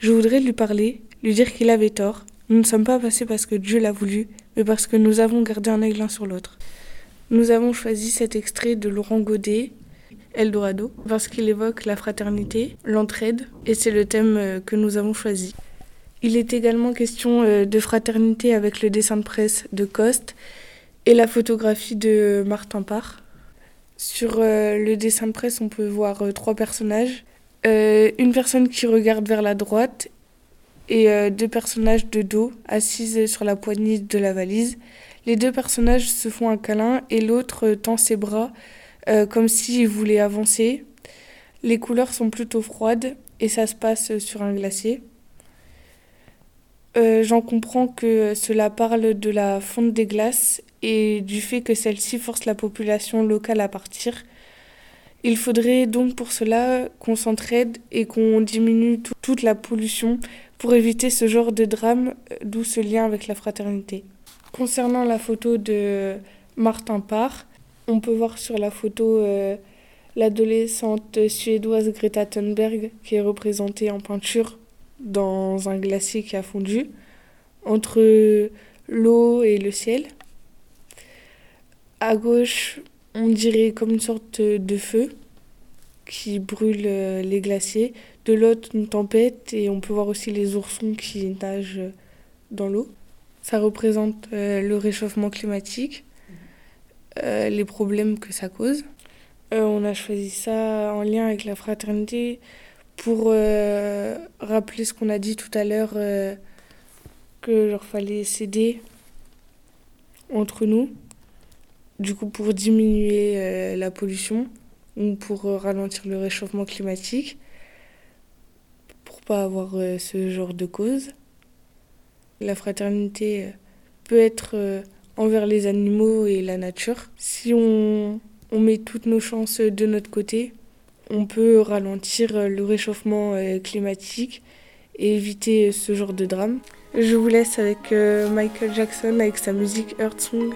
Je voudrais lui parler, lui dire qu'il avait tort. Nous ne sommes pas passés parce que Dieu l'a voulu, mais parce que nous avons gardé un œil l'un sur l'autre. Nous avons choisi cet extrait de Laurent Godet, Eldorado, parce qu'il évoque la fraternité, l'entraide, et c'est le thème euh, que nous avons choisi. Il est également question euh, de fraternité avec le dessin de presse de Coste et la photographie de Martin Parr. Sur euh, le dessin de presse, on peut voir trois personnages. Une personne qui regarde vers la droite et deux personnages de dos assises sur la poignée de la valise. Les deux personnages se font un câlin et l'autre tend ses bras euh, comme s'il voulait avancer. Les couleurs sont plutôt froides et ça se passe sur un glacier. Euh, j'en comprends que cela parle de la fonte des glaces et du fait que celle-ci force la population locale à partir. Il faudrait donc pour cela qu'on s'entraide et qu'on diminue toute la pollution pour éviter ce genre de drame, d'où ce lien avec la fraternité. Concernant la photo de Martin Parr, on peut voir sur la photo euh, l'adolescente suédoise Greta Thunberg qui est représentée en peinture dans un glacier qui a fondu entre l'eau et le ciel. À gauche, on dirait comme une sorte de feu qui brûle euh, les glaciers. De l'autre, une tempête et on peut voir aussi les oursons qui nagent dans l'eau. Ça représente euh, le réchauffement climatique, euh, les problèmes que ça cause. On a choisi ça en lien avec la fraternité pour rappeler ce qu'on a dit tout à l'heure, que leur fallait s'aider entre nous, du coup pour diminuer la pollution ou pour ralentir le réchauffement climatique, pour pas avoir ce genre de cause. La fraternité euh, peut être euh, envers les animaux et la nature. Si on, on met toutes nos chances de notre côté, on peut ralentir euh, le réchauffement climatique et éviter ce genre de drame. Je vous laisse avec Michael Jackson avec sa musique Earth Song.